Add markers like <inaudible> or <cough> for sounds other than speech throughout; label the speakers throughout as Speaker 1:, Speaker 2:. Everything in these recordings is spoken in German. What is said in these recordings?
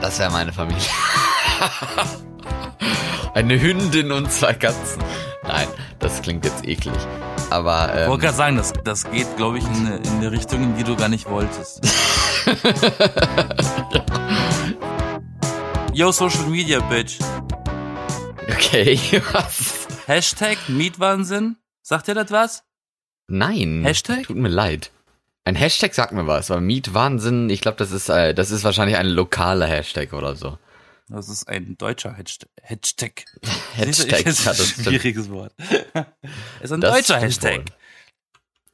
Speaker 1: Das wäre meine Familie. <laughs> Eine Hündin und zwei Katzen. Nein, das klingt jetzt eklig. Aber
Speaker 2: Ich
Speaker 1: ähm,
Speaker 2: wollte gerade sagen, das, das geht, glaube ich, in eine, in eine Richtung, in die du gar nicht wolltest. <laughs> Yo, Social Media, Bitch.
Speaker 1: okay, <laughs> was?
Speaker 2: Hashtag Mietwahnsinn. Sagt ihr das was?
Speaker 1: Nein.
Speaker 2: Hashtag?
Speaker 1: Tut mir leid. Ein Hashtag sagt mir was, aber Mietwahnsinn, ich glaube, das ist äh, das ist wahrscheinlich ein lokaler Hashtag oder so.
Speaker 2: Das ist ein deutscher Hashtag. <laughs> Hashtag.
Speaker 1: Hashtag,
Speaker 2: ist
Speaker 1: ja,
Speaker 2: ein schwieriges Wort. <laughs> ist ein
Speaker 1: Das
Speaker 2: deutscher Hashtag.
Speaker 1: wohl.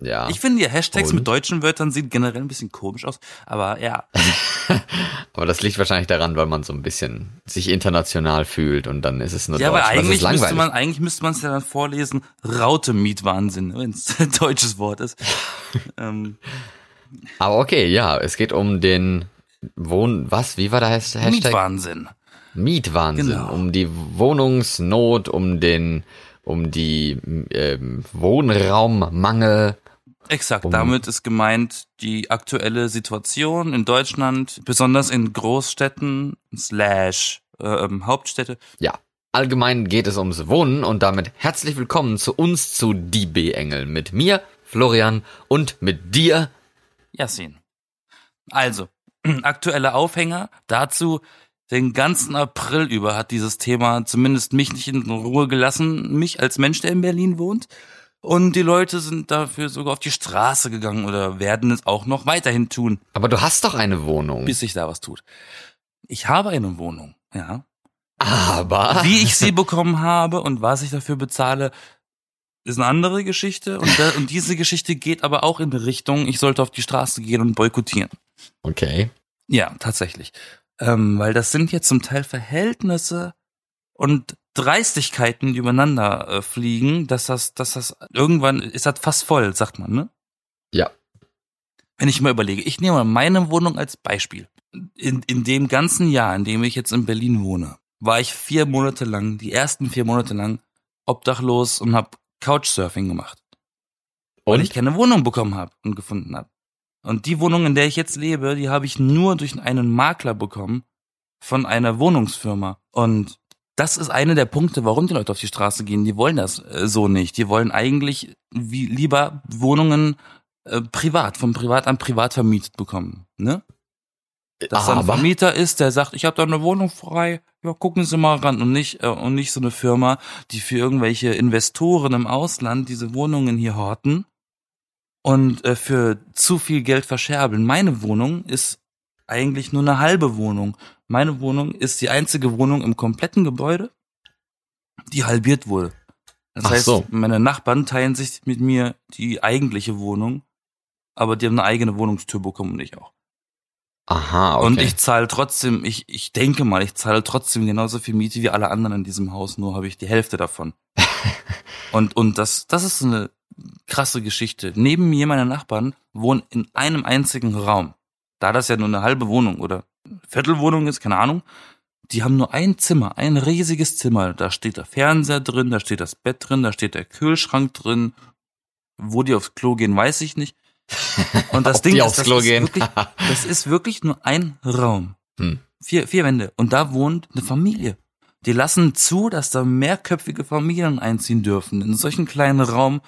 Speaker 1: Ja.
Speaker 2: Ich finde, die Hashtags
Speaker 1: Und?
Speaker 2: mit deutschen Wörtern sehen generell ein bisschen komisch aus. Aber ja, <laughs>
Speaker 1: aber das liegt wahrscheinlich daran, weil man so ein bisschen sich international fühlt und dann ist es nur
Speaker 2: ja,
Speaker 1: Deutsch.
Speaker 2: aber
Speaker 1: Das ist
Speaker 2: eigentlich müsste man, eigentlich müsste man es ja dann vorlesen. Raute Mietwahnsinn, wenn es ein deutsches Wort ist. ähm,
Speaker 1: Aber okay, ja, es geht um den Wohn... Was? Wie war der Has- Hashtag?
Speaker 2: Mietwahnsinn.
Speaker 1: Mietwahnsinn.
Speaker 2: Genau.
Speaker 1: Um die Wohnungsnot, um den... Um die ähm, Wohnraummangel.
Speaker 2: Exakt,
Speaker 1: Um-
Speaker 2: damit ist gemeint die aktuelle Situation in Deutschland, besonders in Großstädten slash ähm, Hauptstädte.
Speaker 1: Ja. Allgemein geht es ums Wohnen und damit herzlich willkommen zu uns zu Die B-Engel. Mit mir, Florian, und mit dir.
Speaker 2: Yassin. Also, <clears throat> aktuelle Aufhänger dazu. Den ganzen April über hat dieses Thema zumindest mich nicht in Ruhe gelassen, mich als Mensch, der in Berlin wohnt. Und die Leute sind dafür sogar auf die Straße gegangen oder werden es auch noch weiterhin tun,
Speaker 1: Aber du hast doch eine Wohnung.
Speaker 2: bis sich da was tut. Ich habe eine Wohnung, ja.
Speaker 1: Aber...
Speaker 2: Wie ich sie bekommen habe und was ich dafür bezahle, ist eine andere Geschichte. Und, da, und diese Geschichte geht aber auch in die Richtung, ich sollte auf die Straße gehen und boykottieren.
Speaker 1: Okay.
Speaker 2: Ja, tatsächlich. Ähm, weil das sind jetzt zum Teil Verhältnisse und Dreistigkeiten, die übereinander äh, fliegen, dass das, dass das irgendwann ist das fast voll, sagt man, ne?
Speaker 1: Ja.
Speaker 2: Wenn ich mal überlege, ich nehme mal meine Wohnung als Beispiel. In, in dem ganzen Jahr, in dem ich jetzt in Berlin wohne, war ich vier Monate lang, die ersten vier Monate lang, obdachlos und habe Couchsurfing gemacht weil ich
Speaker 1: Und?
Speaker 2: keine Wohnung bekommen habe und gefunden habe. Und die Wohnung, in der ich jetzt lebe, die habe ich nur durch einen Makler bekommen von einer Wohnungsfirma. Und das ist einer der Punkte, warum die Leute auf die Straße gehen. Die wollen das äh, so nicht. Die wollen eigentlich wie lieber Wohnungen äh, privat, von privat an privat vermietet bekommen. Ne? Dass da ein. Vermieter ist, der sagt, ich habe da eine Wohnung frei, ja, gucken Sie mal ran und nicht äh, und nicht so eine Firma, die für irgendwelche Investoren im Ausland diese Wohnungen hier horten und äh, für zu viel Geld verscherbeln. Meine Wohnung ist eigentlich nur eine halbe Wohnung. Meine Wohnung ist die einzige Wohnung im kompletten Gebäude, die halbiert wurde. Das
Speaker 1: Ach
Speaker 2: heißt,
Speaker 1: so.
Speaker 2: meine Nachbarn teilen sich mit mir die eigentliche Wohnung, aber die haben eine eigene Wohnungstür bekommen und ich auch.
Speaker 1: Aha, okay.
Speaker 2: Und ich zahle trotzdem, ich, ich denke mal, ich zahle trotzdem genauso viel Miete wie alle anderen in diesem Haus, nur habe ich die Hälfte davon. <laughs> und, und das, das ist so eine krasse Geschichte. Neben mir, meine Nachbarn, wohnen in einem einzigen Raum. Da das ja nur eine halbe Wohnung oder Viertelwohnung ist, keine Ahnung, die haben nur ein Zimmer, ein riesiges Zimmer. Da steht der Fernseher drin, da steht das Bett drin, da steht der Kühlschrank drin. Wo die aufs Klo gehen, weiß ich nicht. Und das <laughs>
Speaker 1: Ob
Speaker 2: Ding ist, das
Speaker 1: Klo
Speaker 2: ist
Speaker 1: gehen.
Speaker 2: wirklich, das ist wirklich nur ein Raum.
Speaker 1: Hm.
Speaker 2: Vier, vier Wände. Und da wohnt eine Familie. Die lassen zu, dass da mehrköpfige Familien einziehen dürfen in solchen kleinen Raum.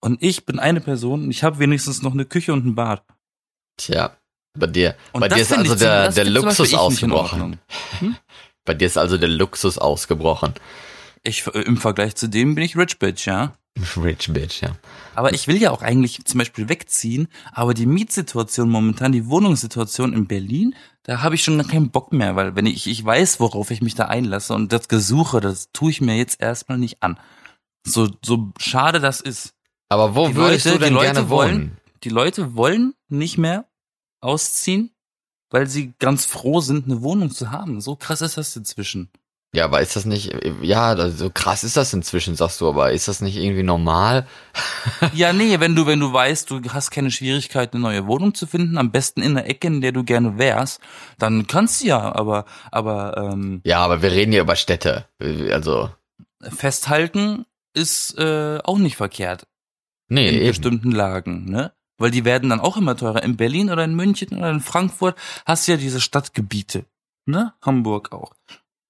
Speaker 2: Und ich bin eine Person und ich habe wenigstens noch eine Küche und ein Bad.
Speaker 1: Tja, bei dir,
Speaker 2: Und
Speaker 1: bei dir ist also der, der Luxus ausgebrochen.
Speaker 2: Ordnung. <laughs>
Speaker 1: Bei dir ist also der Luxus ausgebrochen.
Speaker 2: Ich, äh, Im Vergleich zu dem bin ich Rich Bitch, ja. <laughs>
Speaker 1: Rich Bitch, ja.
Speaker 2: Aber ich will ja auch eigentlich zum Beispiel wegziehen, aber die Mietsituation momentan, die Wohnungssituation in Berlin, da habe ich schon gar keinen Bock mehr, weil wenn ich, ich weiß, worauf ich mich da einlasse und das Gesuche, das tue ich mir jetzt erstmal nicht an. So, so schade das ist.
Speaker 1: Aber wo
Speaker 2: Die
Speaker 1: würdest
Speaker 2: Leute-
Speaker 1: du denn
Speaker 2: die Leute
Speaker 1: gerne
Speaker 2: wollen-
Speaker 1: wohnen?
Speaker 2: Die Leute wollen nicht mehr ausziehen, weil sie ganz froh sind, eine Wohnung zu haben. So krass ist das inzwischen.
Speaker 1: Ja, aber ist das nicht, ja, also so krass ist das inzwischen, sagst du, aber ist das nicht irgendwie normal? <laughs>
Speaker 2: Ja, nee, wenn du, wenn du weißt, du hast keine Schwierigkeit, eine neue Wohnung zu finden, am besten in der Ecke, in der du gerne wärst, dann kannst du ja, aber, aber ähm,
Speaker 1: Ja, aber wir reden hier über Städte. Also,
Speaker 2: festhalten ist äh, auch nicht verkehrt
Speaker 1: nee,
Speaker 2: in
Speaker 1: eben.
Speaker 2: bestimmten Lagen, ne? Weil die werden dann auch immer teurer. In Berlin oder in München oder in Frankfurt hast du ja diese Stadtgebiete. ne? Hamburg auch,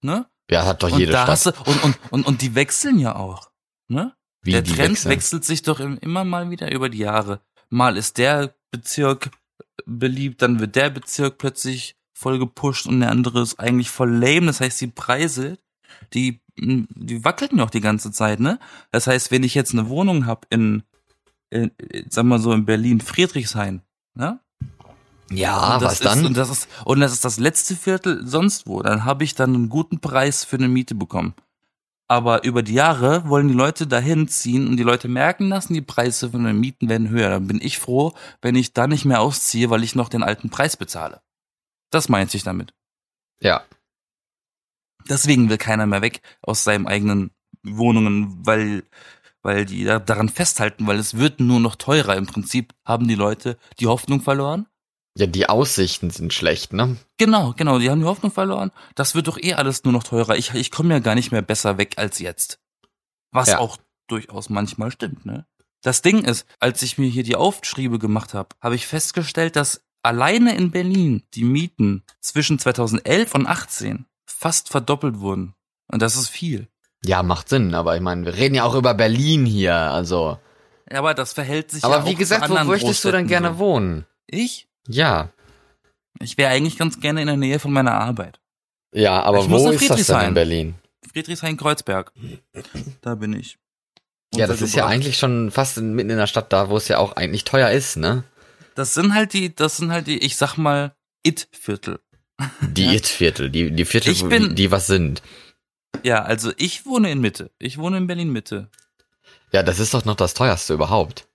Speaker 2: ne?
Speaker 1: Ja, hat doch
Speaker 2: Und
Speaker 1: jede Stadt.
Speaker 2: du, und, und, und, und die wechseln ja auch, ne?
Speaker 1: Wie
Speaker 2: der Trend
Speaker 1: wechseln.
Speaker 2: wechselt sich doch im- immer mal wieder über die Jahre. Mal ist der Bezirk beliebt, dann wird der Bezirk plötzlich voll gepusht und der andere ist eigentlich voll lame. Das heißt, die Preise, die, die wackeln ja auch die ganze Zeit, ne? Das heißt, wenn ich jetzt eine Wohnung hab in, in, sag mal so, in Berlin, Friedrichshain, ne?
Speaker 1: Ja,
Speaker 2: Und das
Speaker 1: was dann?
Speaker 2: Ist, und, das ist, und das ist das letzte Viertel sonst wo. Dann habe ich dann einen guten Preis für eine Miete bekommen. Aber über die Jahre wollen die Leute dahin ziehen und die Leute merken und die Preise von den Mieten werden höher. Dann bin ich froh, wenn ich da nicht mehr ausziehe, weil ich noch den alten Preis bezahle. Das meint sich damit.
Speaker 1: ja.
Speaker 2: Deswegen will keiner mehr weg aus seinen eigenen Wohnungen, weil, weil die da daran festhalten, weil es wird nur noch teurer. Im Prinzip haben die Leute die Hoffnung verloren
Speaker 1: Ja, die Aussichten sind schlecht, ne?
Speaker 2: Genau, genau, die haben die Hoffnung verloren. Das wird doch eh alles nur noch teurer. Ich, ich komme ja gar nicht mehr besser weg als jetzt. Was
Speaker 1: Ja.
Speaker 2: auch durchaus manchmal stimmt, ne? Das Ding ist, als ich mir hier die Aufschriebe gemacht habe, habe ich festgestellt, dass alleine in Berlin die Mieten zwischen 2011 und 18 fast verdoppelt wurden. Und das ist viel.
Speaker 1: Ja, macht Sinn, aber ich meine, wir reden ja auch über Berlin hier, also.
Speaker 2: Ja, aber das verhält sich ja
Speaker 1: Aber
Speaker 2: auch
Speaker 1: wie gesagt, wo möchtest du denn
Speaker 2: Großstädten
Speaker 1: gerne
Speaker 2: so.
Speaker 1: wohnen?
Speaker 2: Ich?
Speaker 1: Ja.
Speaker 2: Ich wäre eigentlich ganz gerne in der Nähe von meiner Arbeit.
Speaker 1: Ja, aber
Speaker 2: Ich
Speaker 1: wo ist das denn in Berlin?
Speaker 2: Friedrichshain-Kreuzberg. Da bin ich.
Speaker 1: Ja, das ist ja eigentlich schon fast in, mitten in der Stadt da, wo es ja auch eigentlich teuer ist, ne?
Speaker 2: Das sind halt die, das sind halt die, ich sag mal, It-Viertel.
Speaker 1: Die
Speaker 2: Ja.
Speaker 1: It-Viertel, die, die Viertel,
Speaker 2: bin-
Speaker 1: die, die was sind.
Speaker 2: Ja, also ich wohne in Mitte. Ich wohne in Berlin Mitte.
Speaker 1: Ja, das ist doch noch das teuerste überhaupt.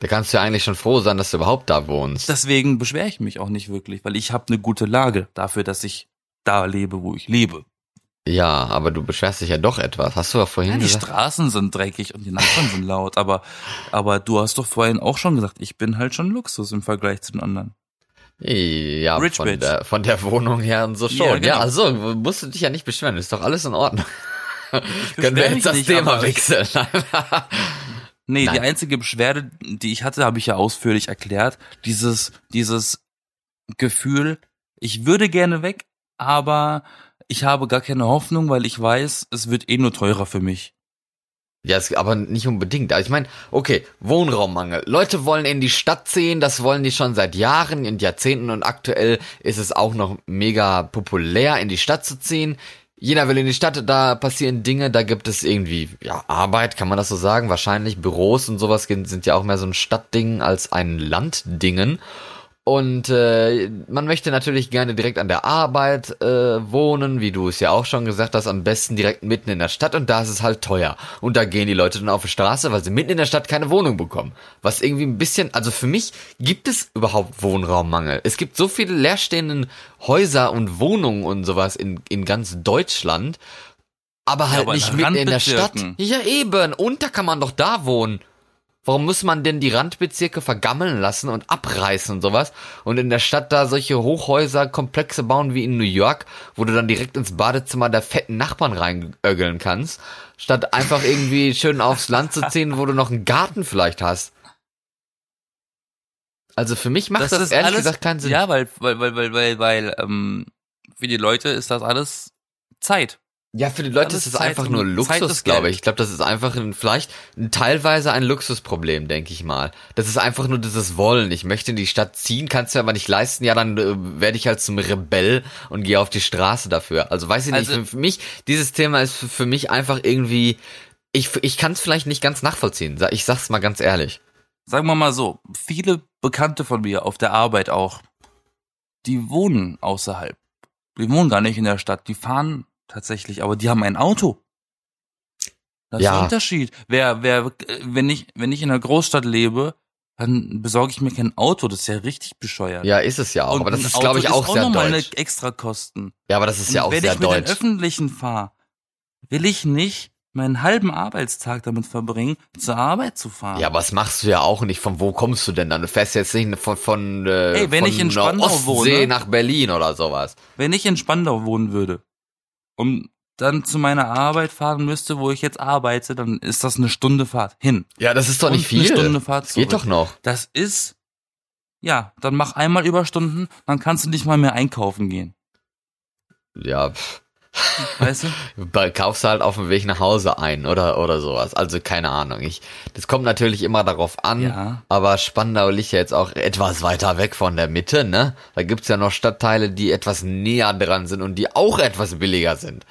Speaker 1: Da kannst du ja eigentlich schon froh sein, dass du überhaupt da wohnst.
Speaker 2: Deswegen beschwere ich mich auch nicht wirklich, weil ich habe eine gute Lage dafür, dass ich da lebe, wo ich lebe.
Speaker 1: ja, aber du beschwerst dich ja doch etwas. Hast du ja vorhin
Speaker 2: Ja, die
Speaker 1: gesagt?
Speaker 2: Straßen sind dreckig und die Nachbarn sind laut, aber, aber du hast doch vorhin auch schon gesagt, ich bin halt schon Luxus im Vergleich zu den anderen.
Speaker 1: Ja,
Speaker 2: Rich
Speaker 1: von
Speaker 2: Bitch.
Speaker 1: der, von der Wohnung her und so schon.
Speaker 2: Ja,
Speaker 1: Ja,
Speaker 2: genau.
Speaker 1: also musst du dich ja nicht beschweren, ist doch alles in Ordnung. <laughs> Können wir jetzt das
Speaker 2: nicht,
Speaker 1: Thema wechseln? <laughs> <laughs>
Speaker 2: Nee,
Speaker 1: Nein.
Speaker 2: die einzige Beschwerde, die ich hatte, habe ich ja ausführlich erklärt. Dieses, dieses Gefühl, ich würde gerne weg, aber ich habe gar keine Hoffnung, weil ich weiß, es wird eh nur teurer für mich.
Speaker 1: Ja, es, aber nicht unbedingt. Also ich meine, okay, Wohnraummangel. Leute wollen in die Stadt ziehen, das wollen die schon seit Jahren und Jahrzehnten und aktuell ist es auch noch mega populär, in die Stadt zu ziehen. Jeder will in die Stadt, da passieren Dinge, da gibt es irgendwie, ja, Arbeit, kann man das so sagen? Wahrscheinlich Büros und sowas sind ja auch mehr so ein Stadtding als ein Landdingen. Und äh, man möchte natürlich gerne direkt an der Arbeit äh, wohnen, wie du es ja auch schon gesagt hast, am besten direkt mitten in der Stadt und da ist es halt teuer. Und da gehen die Leute dann auf die Straße, weil sie mitten in der Stadt keine Wohnung bekommen. Was irgendwie ein bisschen, also für mich gibt es überhaupt Wohnraummangel. Es gibt so viele leerstehenden Häuser und Wohnungen und sowas in, in ganz Deutschland, aber halt
Speaker 2: aber in
Speaker 1: nicht mitten in der Stadt. Ja eben, und da kann man doch da wohnen. Warum muss man denn die Randbezirke vergammeln lassen und abreißen und sowas und in der Stadt da solche Hochhäuser-Komplexe bauen wie in New York, wo du dann direkt ins Badezimmer der fetten Nachbarn reinögeln kannst, statt einfach irgendwie schön aufs Land zu ziehen, wo du noch einen Garten vielleicht hast? Also für mich macht das, ehrlich gesagt keinen Sinn.
Speaker 2: Ja, weil, weil, weil, weil, weil, weil, ähm, für die Leute ist das alles Zeit.
Speaker 1: Ja, für die Leute ist es
Speaker 2: Zeit
Speaker 1: einfach nur Luxus, glaube ich. Ich glaube, das ist einfach ein, vielleicht ein, teilweise ein Luxusproblem, denke ich mal. Das ist einfach nur dieses Wollen. Ich möchte in die Stadt ziehen, kannst du aber nicht leisten. Ja, dann äh, werde ich halt zum Rebell und gehe auf die Straße dafür. Also weiß ich nicht,
Speaker 2: Also-
Speaker 1: für, für mich, dieses Thema ist für, für mich einfach irgendwie, ich, ich kann es vielleicht nicht ganz nachvollziehen. Ich sag's mal ganz ehrlich.
Speaker 2: Sagen wir mal so, viele Bekannte von mir auf der Arbeit auch, die wohnen außerhalb. Die wohnen gar nicht in der Stadt, die fahren tatsächlich, aber die haben ein Auto. Das ist
Speaker 1: Ja.
Speaker 2: der Unterschied. Wer, wer, äh, wenn ich, wenn ich in einer Großstadt lebe, dann besorge ich mir kein Auto, das ist ja richtig bescheuert.
Speaker 1: Ja, ist es ja auch.
Speaker 2: Und
Speaker 1: aber das ist, glaube ich, auch
Speaker 2: ist
Speaker 1: sehr
Speaker 2: nochmal
Speaker 1: deutsch.
Speaker 2: eine extra Kosten.
Speaker 1: Ja, aber das ist ja auch
Speaker 2: wenn
Speaker 1: sehr
Speaker 2: ich mit den
Speaker 1: deutsch.
Speaker 2: Öffentlichen fahre, will ich nicht meinen halben Arbeitstag damit verbringen, zur Arbeit zu fahren.
Speaker 1: Ja, aber das machst du ja auch nicht. Von wo kommst du denn dann? Du fährst jetzt nicht von, von, äh,
Speaker 2: Ey, wenn
Speaker 1: von
Speaker 2: ich in Spandau
Speaker 1: Ostsee
Speaker 2: wohne-
Speaker 1: nach Berlin oder sowas.
Speaker 2: Wenn ich in Spandau wohnen würde und dann zu meiner Arbeit fahren müsste, wo ich jetzt arbeite, dann ist das eine Stunde Fahrt hin.
Speaker 1: Ja, das ist doch nicht
Speaker 2: Und
Speaker 1: viel.
Speaker 2: eine Stunde Fahrt
Speaker 1: das geht
Speaker 2: zurück.
Speaker 1: doch noch.
Speaker 2: Das ist, ja, dann mach einmal Überstunden, dann kannst du nicht mal mehr einkaufen gehen.
Speaker 1: Ja, pff.
Speaker 2: Weißt du?
Speaker 1: Kaufst du halt auf dem Weg nach Hause ein oder oder sowas. Also keine Ahnung. Ich, das kommt natürlich immer darauf an.
Speaker 2: Ja.
Speaker 1: Aber Spandau liegt ja jetzt auch etwas weiter weg von der Mitte, ne? Da gibt's ja noch Stadtteile, die etwas näher dran sind und die auch etwas billiger sind.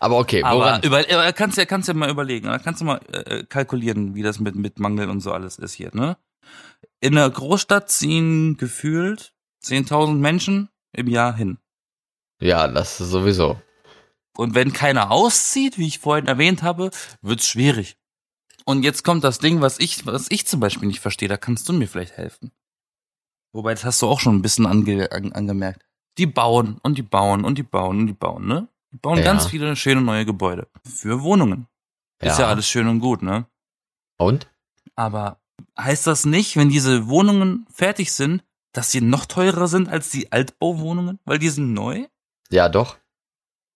Speaker 1: Aber okay, woran?
Speaker 2: Aber über, äh, kannst ja kannst ja mal überlegen, kannst du mal äh, kalkulieren, wie das mit mit Mangel und so alles ist hier, ne? In einer Großstadt ziehen gefühlt 10.000 Menschen im Jahr hin.
Speaker 1: ja, das ist sowieso.
Speaker 2: Und wenn keiner auszieht, wie ich vorhin erwähnt habe, wird's schwierig. Und jetzt kommt das Ding, was ich, was ich zum Beispiel nicht verstehe, da kannst du mir vielleicht helfen. Wobei, das hast du auch schon ein bisschen ange, an, angemerkt. Die bauen und die bauen und die bauen und die bauen, ne? Die bauen
Speaker 1: Ja.
Speaker 2: ganz viele schöne neue Gebäude. Für Wohnungen. Ist ja
Speaker 1: Ja.
Speaker 2: alles schön und gut, ne?
Speaker 1: Und?
Speaker 2: Aber heißt das nicht, wenn diese Wohnungen fertig sind, dass sie noch teurer sind als die Altbauwohnungen? Weil die sind neu?
Speaker 1: Ja, doch.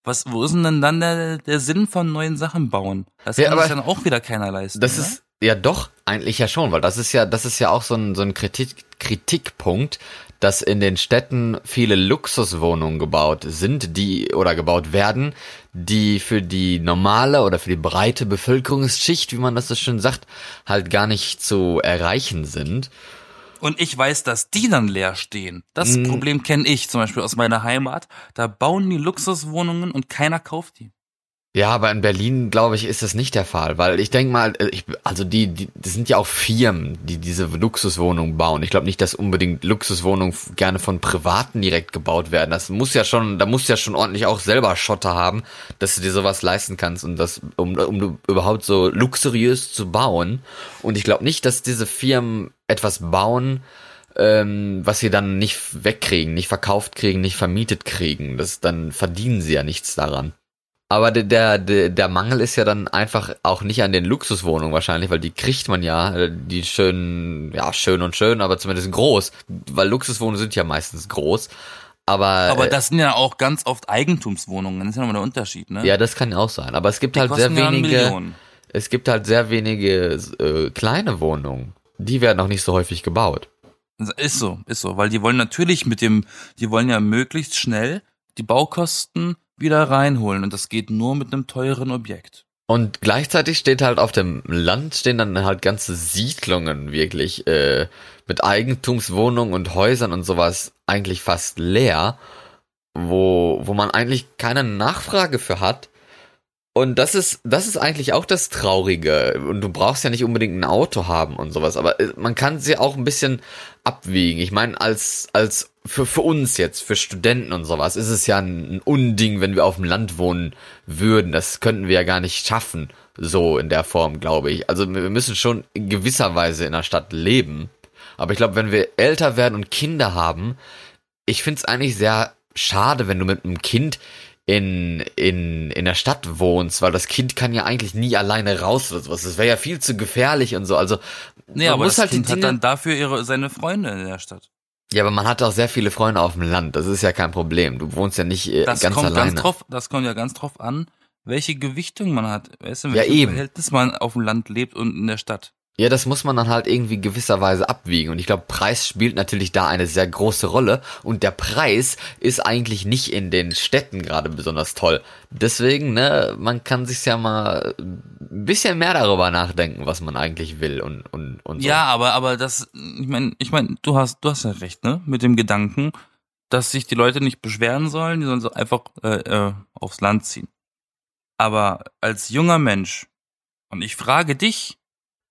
Speaker 2: Was, wo ist denn dann der, der Sinn von neuen Sachen bauen? Das
Speaker 1: Ja,
Speaker 2: kann sich
Speaker 1: aber
Speaker 2: dann auch wieder keiner leisten.
Speaker 1: Das
Speaker 2: oder?
Speaker 1: ist ja doch eigentlich ja schon, weil das ist ja, das ist ja auch so ein, so ein Kritik, Kritikpunkt, dass in den Städten viele Luxuswohnungen gebaut sind, die oder gebaut werden, die für die normale oder für die breite Bevölkerungsschicht, wie man das so schön sagt, halt gar nicht zu erreichen sind.
Speaker 2: Und ich weiß, dass die dann leer stehen. Das
Speaker 1: Mhm.
Speaker 2: Problem kenne ich zum Beispiel aus meiner Heimat. Da bauen die Luxuswohnungen und keiner kauft die.
Speaker 1: Ja, aber in Berlin, glaube ich, ist das nicht der Fall, weil ich denke mal, äh, ich, also die, die, das sind ja auch Firmen, die diese Luxuswohnungen bauen. Ich glaube nicht, dass unbedingt Luxuswohnungen gerne von Privaten direkt gebaut werden. Das muss ja schon, da musst du ja schon ordentlich auch selber Schotter haben, dass du dir sowas leisten kannst und das, um, um überhaupt so luxuriös zu bauen. Und ich glaube nicht, dass diese Firmen etwas bauen, ähm, was sie dann nicht wegkriegen, nicht verkauft kriegen, nicht vermietet kriegen. Das, dann verdienen sie ja nichts daran. Aber der, der, der, Mangel ist ja dann einfach auch nicht an den Luxuswohnungen wahrscheinlich, weil die kriegt man ja, äh, die schön, ja, schön und schön, aber zumindest groß, weil Luxuswohnungen sind ja meistens groß. Aber,
Speaker 2: Aber
Speaker 1: äh,
Speaker 2: das sind ja auch ganz oft Eigentumswohnungen. Das ist ja nochmal der Unterschied, ne?
Speaker 1: ja, das kann auch sein. Aber es gibt
Speaker 2: Die
Speaker 1: halt sehr
Speaker 2: ja
Speaker 1: wenige, es gibt halt sehr wenige äh, kleine Wohnungen. Die werden auch nicht so häufig gebaut.
Speaker 2: Ist so, ist so. Weil die wollen natürlich mit dem, die wollen ja möglichst schnell die Baukosten wieder reinholen. Und das geht nur mit einem teuren Objekt.
Speaker 1: Und gleichzeitig steht halt auf dem Land stehen dann halt ganze Siedlungen wirklich äh, mit Eigentumswohnungen und Häusern und sowas eigentlich fast leer, wo wo man eigentlich keine Nachfrage für hat. Und das ist das ist eigentlich auch das Traurige. Und du brauchst ja nicht unbedingt ein Auto haben und sowas, aber äh, man kann sie auch ein bisschen abwiegen. Ich meine, als als für für uns jetzt, für Studenten und sowas, ist es ja ein, Unding, wenn wir auf dem Land wohnen würden. Das könnten wir ja gar nicht schaffen, so in der Form, glaube ich. Also wir müssen schon in gewisser Weise in der Stadt leben. Aber ich glaube, wenn wir älter werden und Kinder haben, ich finde es eigentlich sehr schade, wenn du mit einem Kind in, in, in der Stadt wohnst, weil das Kind kann ja eigentlich nie alleine raus oder sowas. Das wäre ja viel zu gefährlich und so. Also
Speaker 2: Nee,
Speaker 1: man
Speaker 2: aber
Speaker 1: muss
Speaker 2: das
Speaker 1: halt die
Speaker 2: Kind hat
Speaker 1: Dinge.
Speaker 2: dann dafür ihre, seine Freunde in der Stadt.
Speaker 1: ja, aber man hat auch sehr viele Freunde auf dem Land. Das ist ja kein Problem. Du wohnst ja nicht äh,
Speaker 2: Das
Speaker 1: ganz
Speaker 2: kommt
Speaker 1: alleine.
Speaker 2: ganz drauf, das kommt ja ganz drauf an, welche Gewichtung man hat. Weißt du, in
Speaker 1: Ja.
Speaker 2: Verhältnis man auf dem Land lebt und in der Stadt.
Speaker 1: Ja, das muss man dann halt irgendwie gewisserweise abwiegen. Und ich glaube, Preis spielt natürlich da eine sehr große Rolle. Und der Preis ist eigentlich nicht in den Städten gerade besonders toll. Deswegen, ne, man kann sich ja mal ein bisschen mehr darüber nachdenken, was man eigentlich will und, und, und so.
Speaker 2: Ja, aber aber das, ich meine, ich meine, du hast du hast ja recht, ne, mit dem Gedanken, dass sich die Leute nicht beschweren sollen, die sollen so einfach äh, äh, aufs Land ziehen. Aber als junger Mensch und ich frage dich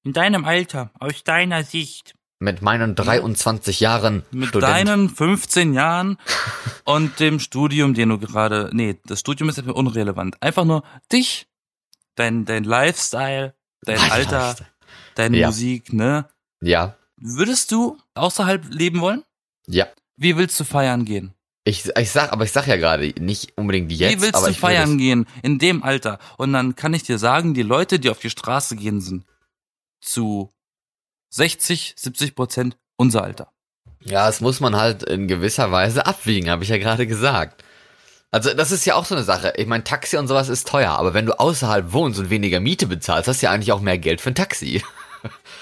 Speaker 2: in deinem Alter, aus deiner Sicht,
Speaker 1: Mit meinen 23 Jahren
Speaker 2: mit
Speaker 1: Student.
Speaker 2: deinen 15 Jahren <laughs> und dem Studium, den du gerade, nee, das Studium ist etwas unrelevant. Einfach nur dich, dein dein Lifestyle, dein Alter, deine
Speaker 1: Ja.
Speaker 2: Musik, ne?
Speaker 1: Ja,
Speaker 2: Würdest du außerhalb leben wollen?
Speaker 1: ja.
Speaker 2: Wie willst du feiern gehen?
Speaker 1: Ich, ich sag, aber ich sag ja gerade, nicht unbedingt jetzt,
Speaker 2: Wie willst
Speaker 1: aber
Speaker 2: du
Speaker 1: will
Speaker 2: feiern gehen in dem Alter? Und dann kann ich dir sagen, die Leute, die auf die Straße gehen, sind zu 60, 70 Prozent unser Alter.
Speaker 1: Ja, das muss man halt in gewisser Weise abwiegen, habe ich ja gerade gesagt. Also das ist ja auch so eine Sache. Ich meine, Taxi und sowas ist teuer, aber wenn du außerhalb wohnst und weniger Miete bezahlst, hast du ja eigentlich auch mehr Geld für ein Taxi. <laughs>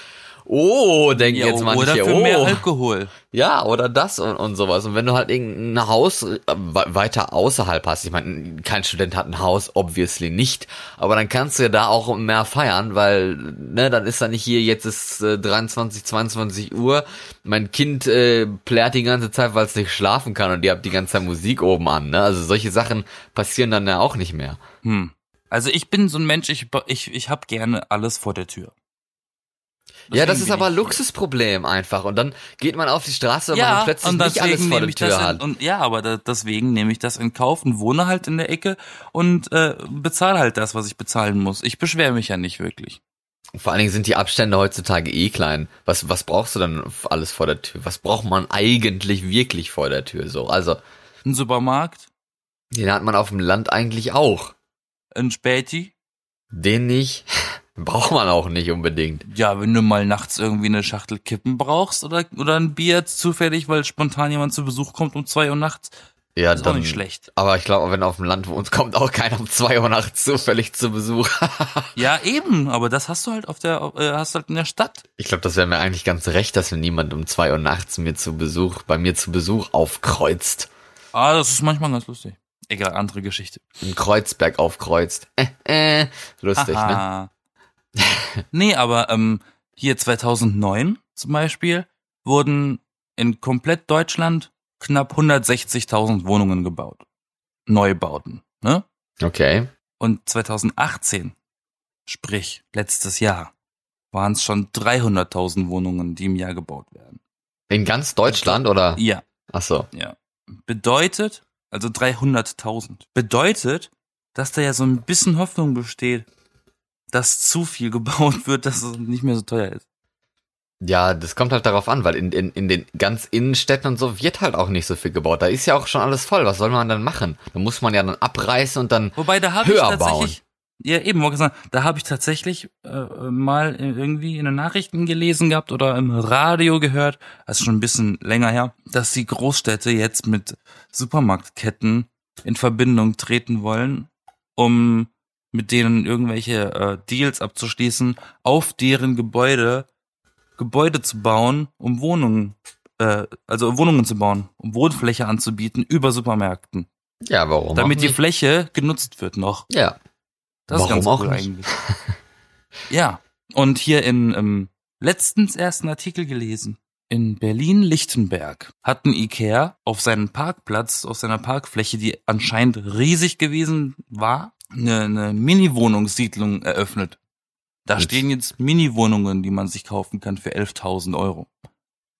Speaker 1: oh, denken
Speaker 2: Ja,
Speaker 1: jetzt manche,
Speaker 2: oder für
Speaker 1: oh.
Speaker 2: mehr Alkohol.
Speaker 1: Ja, oder das und, und sowas. Und wenn du halt irgendein Haus äh, we- weiter außerhalb hast, ich meine, kein Student hat ein Haus, obviously nicht, aber dann kannst du ja da auch mehr feiern, weil, ne, dann ist da nicht hier, jetzt ist äh, 23, 22 Uhr, mein Kind äh, plärt die ganze Zeit, weil es nicht schlafen kann und ihr habt die ganze Zeit Musik oben an, ne? Also solche Sachen passieren dann ja auch nicht mehr.
Speaker 2: Hm. Also ich bin so ein Mensch, ich, ich, ich hab gerne alles vor der Tür.
Speaker 1: Ja, das ist aber ein Luxusproblem einfach. Und dann geht man auf die Straße,
Speaker 2: Ja,
Speaker 1: man plötzlich
Speaker 2: und
Speaker 1: nicht alles vor der Tür
Speaker 2: in,
Speaker 1: hat.
Speaker 2: und ja, aber da, deswegen nehme ich das in Kauf und wohne halt in der Ecke und äh, bezahle halt das, was ich bezahlen muss. Ich beschwere mich ja nicht wirklich.
Speaker 1: Vor allen Dingen sind die Abstände heutzutage eh klein. Was, was brauchst du dann alles vor der Tür? Was braucht man eigentlich wirklich vor der Tür? So, also,
Speaker 2: Ein Supermarkt,
Speaker 1: den hat man auf dem Land eigentlich auch.
Speaker 2: ein Späti.
Speaker 1: Den nicht. <laughs> Braucht man auch nicht unbedingt.
Speaker 2: Ja, wenn du mal nachts irgendwie eine Schachtel Kippen brauchst oder, oder ein Bier zufällig, weil spontan jemand zu Besuch kommt um zwei Uhr nachts,
Speaker 1: Ja,
Speaker 2: ist auch
Speaker 1: dann,
Speaker 2: nicht schlecht.
Speaker 1: Aber ich glaube, wenn auf dem Land wohnst, kommt auch keiner um zwei Uhr nachts zufällig zu Besuch. <laughs>
Speaker 2: Ja, eben, aber das hast du halt auf der, äh, hast du halt in der Stadt.
Speaker 1: ich glaube, das wäre mir eigentlich ganz recht, dass wenn niemand um zwei Uhr nachts mir zu Besuch, bei mir zu Besuch aufkreuzt.
Speaker 2: Ah, das ist manchmal ganz lustig. Egal, andere Geschichte.
Speaker 1: Ein Kreuzberg aufkreuzt. Äh, <laughs> äh, lustig, ne? <laughs>
Speaker 2: Nee, aber ähm, hier 2009 zum Beispiel wurden in komplett Deutschland knapp 160.000 Wohnungen gebaut. Neubauten, ne?
Speaker 1: Okay.
Speaker 2: Und 2018, sprich letztes Jahr, waren es schon 300.000 Wohnungen, die im Jahr gebaut werden.
Speaker 1: In ganz Deutschland oder?
Speaker 2: Ja,
Speaker 1: Ach so.
Speaker 2: ja. Bedeutet, also 300.000, bedeutet, dass da ja so ein bisschen Hoffnung besteht, dass zu viel gebaut <laughs> wird, dass es nicht mehr so teuer ist.
Speaker 1: Ja, das kommt halt darauf an, weil in, in, in den ganz Innenstädten und so wird halt auch nicht so viel gebaut. Da ist ja auch schon alles voll. Was soll man dann machen? Da muss man ja dann abreißen und dann.
Speaker 2: Wobei, da ich
Speaker 1: Höher
Speaker 2: tatsächlich, ja eben, wollte ich sagen, da habe ich tatsächlich äh, mal irgendwie in den Nachrichten gelesen gehabt oder im Radio gehört, ist schon ein bisschen länger her, dass die Großstädte jetzt mit Supermarktketten in Verbindung treten wollen, um mit denen irgendwelche äh, Deals abzuschließen, auf deren Gebäude Gebäude zu bauen, um Wohnungen, äh, also Wohnungen zu bauen, um Wohnfläche anzubieten über Supermärkten,
Speaker 1: Ja, warum?
Speaker 2: damit die
Speaker 1: nicht?
Speaker 2: Fläche genutzt wird noch.
Speaker 1: Ja.
Speaker 2: Das
Speaker 1: Warum
Speaker 2: ist ganz
Speaker 1: auch
Speaker 2: cool
Speaker 1: nicht?
Speaker 2: eigentlich. <laughs> ja, und hier in ähm, letztens erst einen Artikel gelesen. In Berlin-Lichtenberg hat ein Ikea auf seinen Parkplatz, auf seiner Parkfläche, die anscheinend riesig gewesen war, eine, eine Mini-Wohnungssiedlung eröffnet. Da
Speaker 1: Jetzt-
Speaker 2: stehen jetzt Mini-Wohnungen, die man sich kaufen kann für 11.000 Euro.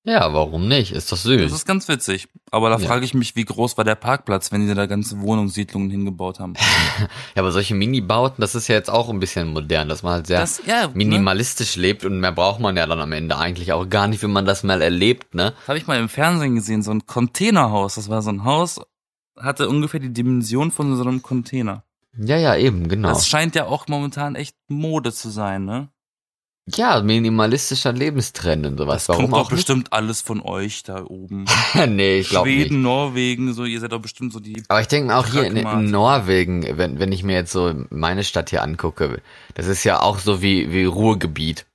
Speaker 1: Ja, warum nicht? Ist doch
Speaker 2: Das
Speaker 1: süß.
Speaker 2: ist ganz witzig. Aber da
Speaker 1: Ja.
Speaker 2: frage ich mich, wie groß war der Parkplatz, wenn die da ganze Wohnungssiedlungen hingebaut haben. <laughs>
Speaker 1: Ja, aber solche Mini-Bauten, das ist ja jetzt auch ein bisschen modern, dass man halt sehr
Speaker 2: Das, ja, ne?
Speaker 1: minimalistisch lebt und mehr braucht man ja dann am Ende eigentlich auch gar nicht, wenn man das mal erlebt, ne?
Speaker 2: Das habe ich mal im Fernsehen gesehen, so ein Containerhaus. Das war so ein Haus, hatte ungefähr die Dimension von so einem Container.
Speaker 1: Ja, ja, eben, genau.
Speaker 2: Das scheint ja auch momentan echt Mode zu sein, ne?
Speaker 1: Ja, minimalistischer Lebenstrend und sowas.
Speaker 2: Das
Speaker 1: Warum
Speaker 2: kommt doch
Speaker 1: auch nicht?
Speaker 2: bestimmt alles von euch da oben. <laughs>
Speaker 1: nee, ich glaube nicht.
Speaker 2: Schweden, Norwegen, so, ihr seid doch bestimmt so die.
Speaker 1: Aber ich denke auch hier in, in. Norwegen, wenn, wenn ich mir jetzt so meine Stadt hier angucke, das ist ja auch so wie, wie Ruhrgebiet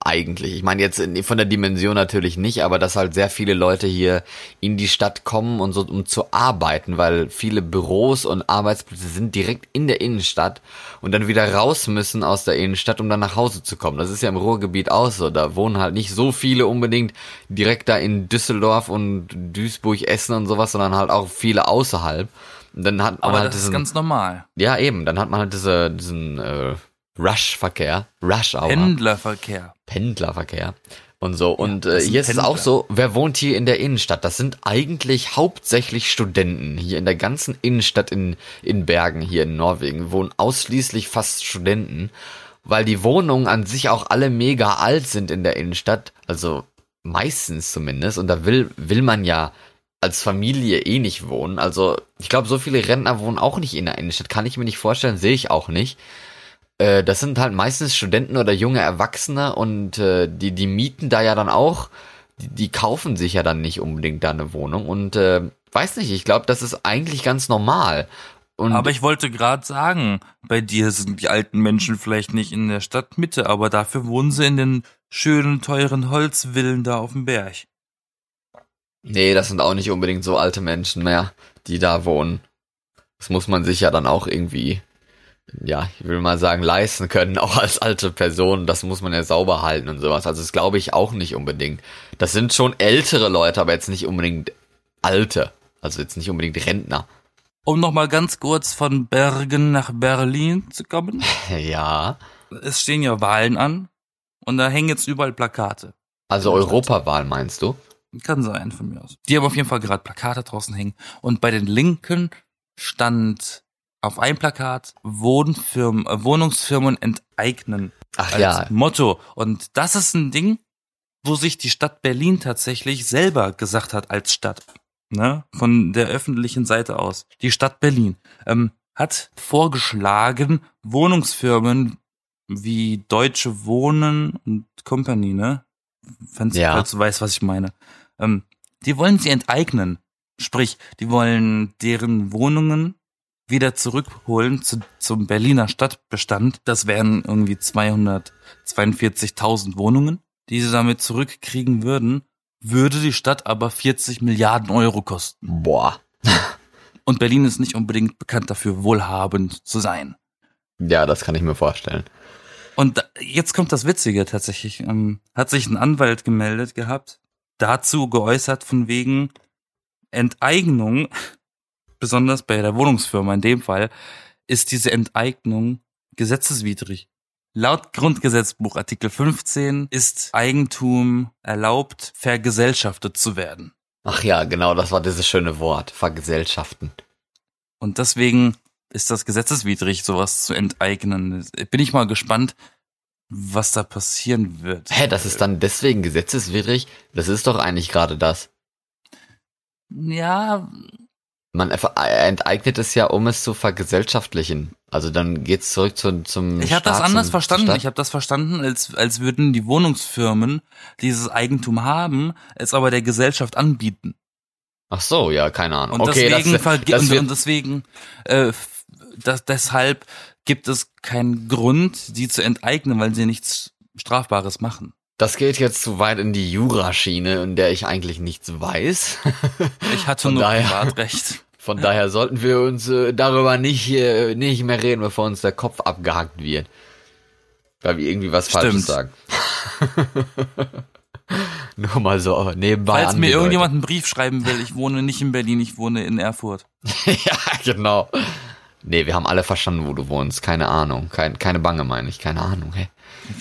Speaker 1: eigentlich. Ich meine jetzt von der Dimension natürlich nicht, aber dass halt sehr viele Leute hier in die Stadt kommen und so um zu arbeiten, weil viele Büros und Arbeitsplätze sind direkt in der Innenstadt und dann wieder raus müssen aus der Innenstadt, um dann nach Hause zu kommen. Das ist ja im Ruhrgebiet auch so. Da wohnen halt nicht so viele unbedingt direkt da in Düsseldorf und Duisburg, Essen und sowas, sondern halt auch viele außerhalb. Und dann hat man
Speaker 2: Aber
Speaker 1: halt
Speaker 2: das ist
Speaker 1: diesen,
Speaker 2: ganz normal.
Speaker 1: ja eben, dann hat man halt diese, diesen äh, Rush-Verkehr, Rush-Hour.
Speaker 2: Pendlerverkehr.
Speaker 1: Pendlerverkehr und so. und äh, hier ist es auch so, wer wohnt hier in der Innenstadt? Das sind eigentlich hauptsächlich Studenten. Hier in der ganzen Innenstadt in, in Bergen, hier in Norwegen, wohnen ausschließlich fast Studenten, weil die Wohnungen an sich auch alle mega alt sind in der Innenstadt. Also meistens zumindest. Und da will, will man ja als Familie eh nicht wohnen. Also ich glaube, so viele Rentner wohnen auch nicht in der Innenstadt. Kann ich mir nicht vorstellen, sehe ich auch nicht. Äh, das sind halt meistens Studenten oder junge Erwachsene und äh, die, die mieten da ja dann auch, die, die kaufen sich ja dann nicht unbedingt da eine Wohnung und äh, weiß nicht, ich glaube, das ist eigentlich ganz normal. Und
Speaker 2: Aber ich wollte gerade sagen, bei dir sind die alten Menschen vielleicht nicht in der Stadtmitte, aber dafür wohnen sie in den schönen, teuren Holzvillen da auf dem Berg.
Speaker 1: Nee, das sind auch nicht unbedingt so alte Menschen mehr, die da wohnen. Das muss man sich ja dann auch irgendwie, ja, ich will mal sagen, leisten können, <laughs> auch als alte Person. Das muss man ja sauber halten und sowas. Also das glaube ich auch nicht unbedingt. Das sind schon ältere Leute, aber jetzt nicht unbedingt alte. Also jetzt nicht unbedingt Rentner.
Speaker 2: Um nochmal ganz kurz von Bergen nach Berlin zu kommen. <laughs>
Speaker 1: Ja.
Speaker 2: Es stehen ja Wahlen an und da hängen jetzt überall Plakate.
Speaker 1: Also Europawahl meinst du?
Speaker 2: Kann sein von mir aus. Die haben auf jeden Fall gerade Plakate draußen hängen. Und bei den Linken stand auf einem Plakat Wohnfirmen, äh, Wohnungsfirmen enteignen
Speaker 1: Ach
Speaker 2: als
Speaker 1: ja.
Speaker 2: Motto. Und das ist ein Ding, wo sich die Stadt Berlin tatsächlich selber gesagt hat als Stadt. Ne? Von der öffentlichen Seite aus. Die Stadt Berlin ähm, hat vorgeschlagen, Wohnungsfirmen wie Deutsche Wohnen und Company, ne? Falls,
Speaker 1: Ja.
Speaker 2: falls du weißt, was ich meine. Ähm, die wollen sie enteignen. Sprich, die wollen deren Wohnungen wieder zurückholen zu, zum Berliner Stadtbestand. Das wären irgendwie 242.000 Wohnungen, die sie damit zurückkriegen würden, würde die Stadt aber 40 Milliarden Euro kosten.
Speaker 1: Boah. <laughs>
Speaker 2: Und Berlin ist nicht unbedingt bekannt dafür, wohlhabend zu sein.
Speaker 1: Ja, das kann ich mir vorstellen.
Speaker 2: Und jetzt kommt das Witzige tatsächlich. Ähm, hat sich ein Anwalt gemeldet gehabt, dazu geäußert von wegen Enteignung, besonders bei der Wohnungsfirma in dem Fall, ist diese Enteignung gesetzeswidrig. Laut Grundgesetzbuch Artikel 15 ist Eigentum erlaubt, vergesellschaftet zu werden.
Speaker 1: Ach ja, genau, das war dieses schöne Wort. Vergesellschaften.
Speaker 2: Und deswegen ist das gesetzeswidrig, sowas zu enteignen. Bin ich mal gespannt, was da passieren wird.
Speaker 1: Hä, das ist dann deswegen gesetzeswidrig? Das ist doch eigentlich gerade das.
Speaker 2: Ja,
Speaker 1: Man enteignet es ja, um es zu vergesellschaftlichen. Also dann geht's zurück zu, zum
Speaker 2: Ich habe das anders verstanden. Ich habe das verstanden, als, als würden die Wohnungsfirmen dieses Eigentum haben, es aber der Gesellschaft anbieten.
Speaker 1: Ach so, ja, keine Ahnung.
Speaker 2: Und
Speaker 1: okay,
Speaker 2: deswegen,
Speaker 1: das, das
Speaker 2: und, und deswegen, äh, das, deshalb gibt es keinen Grund, die zu enteignen, weil sie nichts Strafbares machen.
Speaker 1: das geht jetzt zu weit in die Juraschiene, in der ich eigentlich nichts weiß.
Speaker 2: Ich hatte
Speaker 1: Von
Speaker 2: nur
Speaker 1: daher-
Speaker 2: Privatrecht.
Speaker 1: Von daher sollten wir uns äh, darüber nicht, äh, nicht mehr reden, bevor uns der Kopf abgehackt wird. Weil wir irgendwie was Falsches
Speaker 2: Stimmt.
Speaker 1: sagen. <laughs> Nur mal so nebenbei.
Speaker 2: Falls mir
Speaker 1: angedeutet.
Speaker 2: irgendjemand einen Brief schreiben will, ich wohne nicht in Berlin, ich wohne in Erfurt. <laughs>
Speaker 1: ja, genau. Nee, wir haben alle verstanden, wo du wohnst. Keine Ahnung. Kein, keine Bange, meine ich. Keine Ahnung, hey.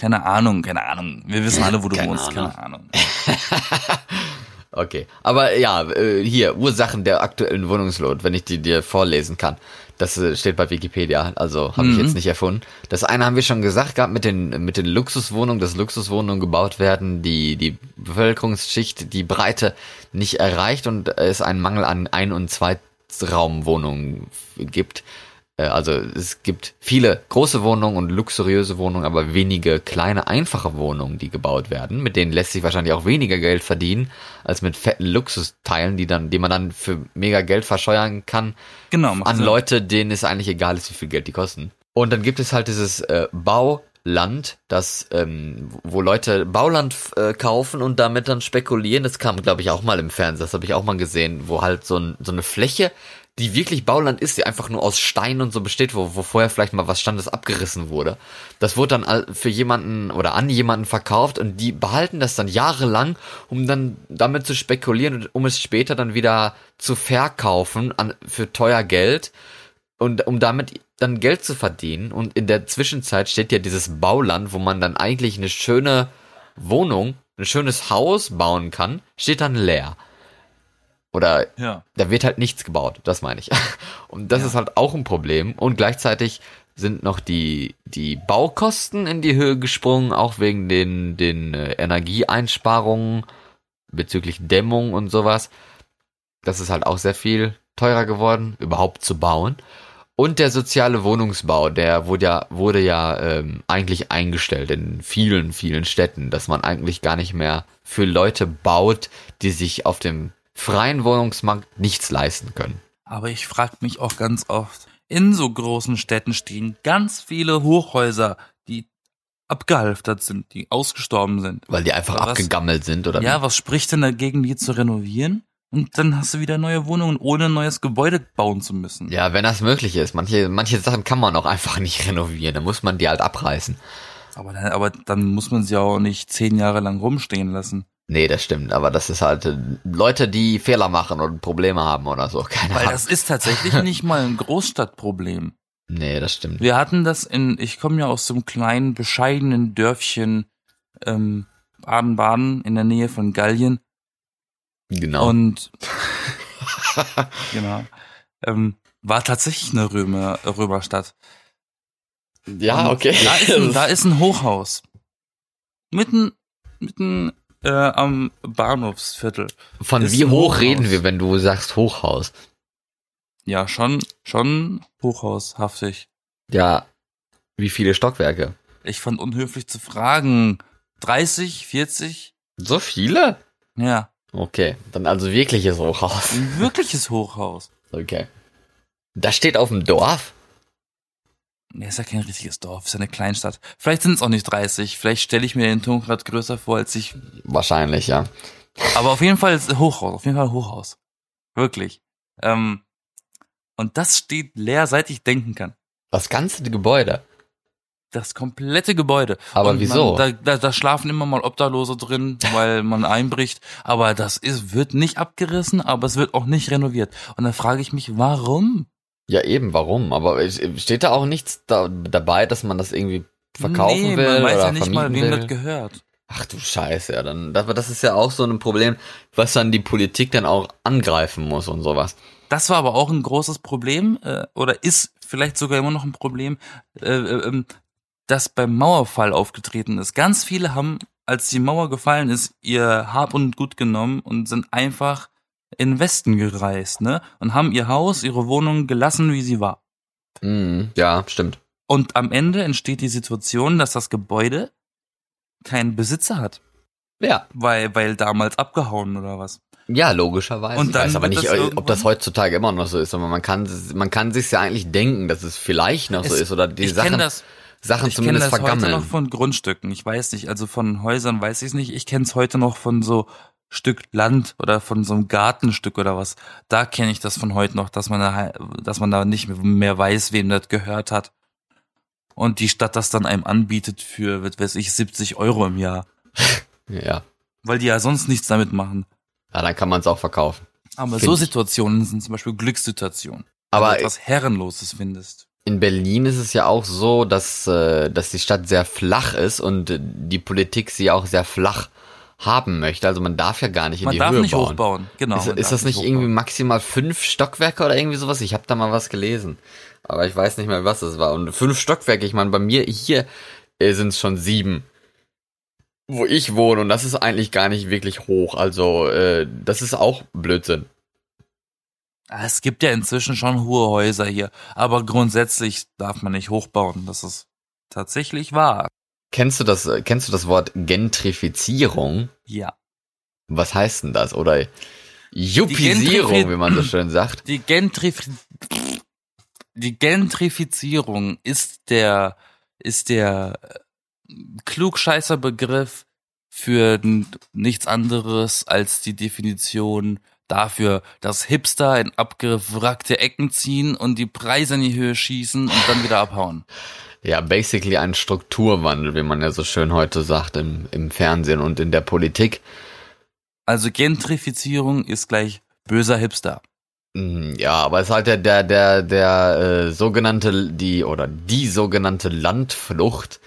Speaker 2: Keine Ahnung, keine Ahnung. Wir wissen alle, wo du
Speaker 1: Keine
Speaker 2: wohnst,
Speaker 1: Ahnung.
Speaker 2: keine Ahnung. <laughs>
Speaker 1: Okay. Aber ja, äh, hier, Ursachen der aktuellen Wohnungsnot, wenn ich die dir vorlesen kann. Das äh, steht bei Wikipedia, also habe ich
Speaker 2: Mhm.
Speaker 1: jetzt nicht erfunden. Das eine haben wir schon gesagt gehabt mit den, mit den Luxuswohnungen, dass Luxuswohnungen gebaut werden, die die Bevölkerungsschicht die Breite nicht erreicht und es einen Mangel an Ein- und Zweitraumwohnungen gibt. Äh, Also es gibt viele große Wohnungen und luxuriöse Wohnungen, aber wenige kleine, einfache Wohnungen, die gebaut werden. Mit denen lässt sich wahrscheinlich auch weniger Geld verdienen, als mit fetten Luxusteilen, die dann, die man dann für mega Geld verscheuern kann
Speaker 2: Genau.
Speaker 1: an
Speaker 2: Sinn.
Speaker 1: Leute, denen es eigentlich egal ist, wie viel Geld die kosten. Und dann gibt es halt dieses äh, Bauland, das, ähm, wo Leute Bauland äh, kaufen und damit dann spekulieren. Das kam, glaube ich, auch mal im Fernsehen. Das habe ich auch mal gesehen, wo halt so, ein, so eine Fläche, die wirklich Bauland ist, die einfach nur aus Stein und so besteht, wo, wo vorher vielleicht mal was stand, das abgerissen wurde. Das wurde dann für jemanden oder an jemanden verkauft und die behalten das dann jahrelang, um dann damit zu spekulieren und um es später dann wieder zu verkaufen an, für teuer Geld und um damit dann Geld zu verdienen. Und in der Zwischenzeit steht ja dieses Bauland, wo man dann eigentlich eine schöne Wohnung, ein schönes Haus bauen kann, steht dann leer. Oder
Speaker 2: Ja.
Speaker 1: da wird halt nichts gebaut, das meine ich. <laughs> Und das ist halt auch ein Problem. Und gleichzeitig sind noch die, die Baukosten in die Höhe gesprungen, auch wegen den, den äh, Energieeinsparungen bezüglich Dämmung und sowas. Das ist halt auch sehr viel teurer geworden, überhaupt zu bauen. Und der soziale Wohnungsbau, der wurde ja, wurde ja ähm, eigentlich eingestellt in vielen, vielen Städten, dass man eigentlich gar nicht mehr für Leute baut, die sich auf dem freien Wohnungsmarkt nichts leisten können.
Speaker 2: Aber ich frage mich auch ganz oft, in so großen Städten stehen ganz viele Hochhäuser, die abgehalftert sind, die ausgestorben sind.
Speaker 1: Weil die einfach
Speaker 2: Was?
Speaker 1: abgegammelt sind, oder?
Speaker 2: Ja, was spricht denn dagegen, die zu renovieren? Und dann hast du wieder neue Wohnungen, ohne ein neues Gebäude bauen zu müssen.
Speaker 1: Ja, wenn das möglich ist. Manche, manche Sachen kann man auch einfach nicht renovieren. Da muss man die halt abreißen.
Speaker 2: Aber dann, aber dann muss man sie auch nicht zehn Jahre lang rumstehen lassen.
Speaker 1: Nee, das stimmt. Aber das ist halt äh, Leute, die Fehler machen und Probleme haben oder so. <laughs> Keine
Speaker 2: Weil
Speaker 1: Ahnung.
Speaker 2: das ist tatsächlich <laughs> nicht mal ein Großstadtproblem.
Speaker 1: Nee, das stimmt.
Speaker 2: Wir hatten das in, ich komme ja aus so einem kleinen, bescheidenen Dörfchen ähm, Baden-Baden in der Nähe von Gallien.
Speaker 1: Genau.
Speaker 2: Und <laughs> genau. Ähm, war tatsächlich eine Römer, Römerstadt.
Speaker 1: Ja,
Speaker 2: Und
Speaker 1: okay.
Speaker 2: Da ist, ein, da ist ein Hochhaus. Mitten, mitten äh, am Bahnhofsviertel.
Speaker 1: Von wie hoch
Speaker 2: Hochhaus.
Speaker 1: reden wir, wenn du sagst Hochhaus?
Speaker 2: Ja, schon, schon hochhaushaftig.
Speaker 1: Ja, wie viele Stockwerke?
Speaker 2: Ich fand unhöflich zu fragen. 30, 40?
Speaker 1: So viele?
Speaker 2: Ja,
Speaker 1: Okay, dann also wirkliches Hochhaus.
Speaker 2: ein wirkliches Hochhaus. <laughs>
Speaker 1: Okay. Das steht auf dem Dorf?
Speaker 2: Nee, ist ja kein richtiges Dorf, ist ja eine Kleinstadt. Vielleicht sind es auch nicht 30, vielleicht stelle ich mir den Turm gerade größer vor, als ich.
Speaker 1: Wahrscheinlich, ja.
Speaker 2: Aber auf jeden Fall ist Hochhaus, auf jeden Fall Hochhaus. Wirklich. Ähm, und das steht leer, seit ich denken kann.
Speaker 1: Das ganze Gebäude.
Speaker 2: Das komplette Gebäude.
Speaker 1: Aber
Speaker 2: Und
Speaker 1: wieso?
Speaker 2: Man, da, da, da schlafen immer mal Obdachlose drin, weil man einbricht. Aber das ist, wird nicht abgerissen, aber es wird auch nicht renoviert. Und da frage ich mich, warum?
Speaker 1: Ja, eben, warum? Aber es- steht da auch nichts da, dabei, dass man das irgendwie verkaufen
Speaker 2: nee,
Speaker 1: will
Speaker 2: man weiß
Speaker 1: oder
Speaker 2: ja nicht mal, wem das gehört.
Speaker 1: Ach du Scheiße, ja, dann, das, das ist ja auch so ein Problem, was dann die Politik dann auch angreifen muss und sowas.
Speaker 2: Das war aber auch ein großes Problem, äh, oder ist vielleicht sogar immer noch ein Problem, äh, äh, ähm, das beim Mauerfall aufgetreten ist. Ganz viele haben, als die Mauer gefallen ist, ihr Hab und Gut genommen und sind einfach in den Westen gereist, ne? Und haben ihr Haus, ihre Wohnung gelassen, wie sie war.
Speaker 1: Mhm, ja, stimmt.
Speaker 2: Und am Ende entsteht die Situation, dass das Gebäude keinen Besitzer hat,
Speaker 1: Ja,
Speaker 2: weil, weil damals abgehauen oder was.
Speaker 1: ja, logischerweise.
Speaker 2: Und
Speaker 1: ich weiß aber nicht,
Speaker 2: das
Speaker 1: ob das heutzutage immer noch so ist, aber man kann, man kann sich ja eigentlich denken, dass es vielleicht noch so
Speaker 2: Es-
Speaker 1: ist oder die
Speaker 2: ich kenne
Speaker 1: Sachen,
Speaker 2: das,
Speaker 1: Sachen
Speaker 2: ich kenne
Speaker 1: zumindest
Speaker 2: das heute
Speaker 1: vergammeln.
Speaker 2: noch von Grundstücken. Ich weiß nicht, also von Häusern weiß ich es nicht. Ich kenne es heute noch von so Stück Land oder von so einem Gartenstück oder was. Da kenne ich das von heute noch, dass man da, dass man da nicht mehr weiß, wem das gehört hat. Und die Stadt das dann einem anbietet für, was weiß ich, 70 Euro im Jahr. <laughs>
Speaker 1: Ja.
Speaker 2: Weil die ja sonst nichts damit machen.
Speaker 1: ja, dann kann man es auch verkaufen.
Speaker 2: Aber so. Situationen sind zum Beispiel Glückssituationen.
Speaker 1: Aber
Speaker 2: wenn du etwas Herrenloses findest.
Speaker 1: in Berlin ist es ja auch so, dass, äh, dass die Stadt sehr flach ist und die Politik sie auch sehr flach haben möchte. Also man darf ja gar nicht in
Speaker 2: Man
Speaker 1: die
Speaker 2: darf
Speaker 1: Höhe
Speaker 2: nicht
Speaker 1: bauen.
Speaker 2: hochbauen. Genau.
Speaker 1: Ist,
Speaker 2: man
Speaker 1: ist
Speaker 2: darf
Speaker 1: das nicht irgendwie
Speaker 2: hochbauen.
Speaker 1: maximal fünf Stockwerke oder irgendwie sowas? Ich habe da mal was gelesen. Aber ich weiß nicht mehr, was es war. Und fünf Stockwerke, ich meine, bei mir hier äh, sind es schon sieben. Wo ich wohne und das ist eigentlich gar nicht wirklich hoch. Also, äh, das ist auch Blödsinn.
Speaker 2: Ah, Es gibt ja inzwischen schon hohe Häuser hier, aber grundsätzlich darf man nicht hochbauen. Das ist tatsächlich wahr.
Speaker 1: Kennst du das, äh, kennst du das Wort Gentrifizierung?
Speaker 2: Ja.
Speaker 1: Was heißt denn das? Oder Jupisierung,
Speaker 2: Gentrifi-
Speaker 1: wie man so schön sagt.
Speaker 2: Die, Gentrif die Gentrifizierung ist der, ist der äh, klugscheißer Begriff für nichts anderes als die Definition dafür, dass Hipster in abgewrackte Ecken ziehen und die Preise in die Höhe schießen und dann wieder abhauen.
Speaker 1: Ja, basically ein Strukturwandel, wie man ja so schön heute sagt im, im Fernsehen und in der Politik.
Speaker 2: Also Gentrifizierung ist gleich böser Hipster.
Speaker 1: Mm, Ja, aber es ist halt der, der, der, der äh, sogenannte, die, oder die sogenannte Landflucht,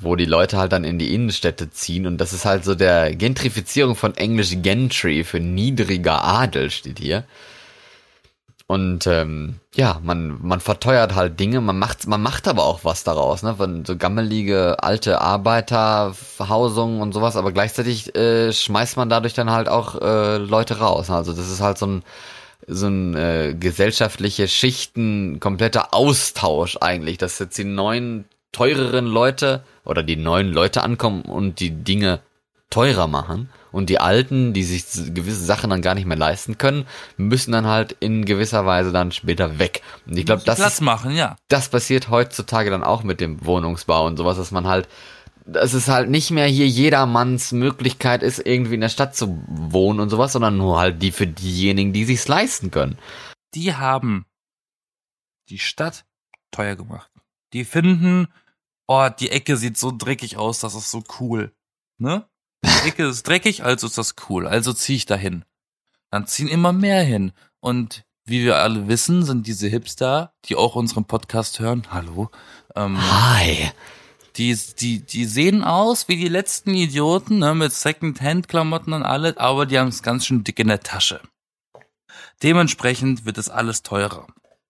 Speaker 1: wo die Leute halt dann in die Innenstädte ziehen und das ist halt so der Gentrifizierung von Englisch Gentry für niedriger Adel steht hier. Und ähm, ja, man, man verteuert halt Dinge, man macht, man macht aber auch was daraus, ne? Von so gammelige alte Arbeiterhausungen und sowas, aber gleichzeitig äh, schmeißt man dadurch dann halt auch äh, Leute raus. Also das ist halt so ein so ein äh, gesellschaftliche Schichten kompletter Austausch eigentlich, dass jetzt die neuen teureren Leute oder die neuen Leute ankommen und die Dinge teurer machen und die alten, die sich gewisse Sachen dann gar nicht mehr leisten können, müssen dann halt in gewisser Weise dann später weg. Und ich glaube, das
Speaker 2: Platz
Speaker 1: ist
Speaker 2: machen, ja.
Speaker 1: das passiert heutzutage dann auch mit dem Wohnungsbau und sowas, dass man halt dass es halt nicht mehr hier jedermanns Möglichkeit ist, irgendwie in der Stadt zu wohnen und sowas, sondern nur halt die für diejenigen, die sich's leisten können.
Speaker 2: Die haben die Stadt teuer gemacht. Die finden, oh, die Ecke sieht so dreckig aus, das ist so cool. Ne? Die Ecke ist dreckig, also ist das cool. Also zieh ich dahin. Dann ziehen immer mehr hin. Und wie wir alle wissen, sind diese Hipster, die auch unseren Podcast hören, hallo, ähm,
Speaker 1: Hi.
Speaker 2: die, die, die sehen aus wie die letzten Idioten, ne, mit Second-Hand-Klamotten und alles, aber die haben es ganz schön dick in der Tasche. Dementsprechend wird es alles teurer.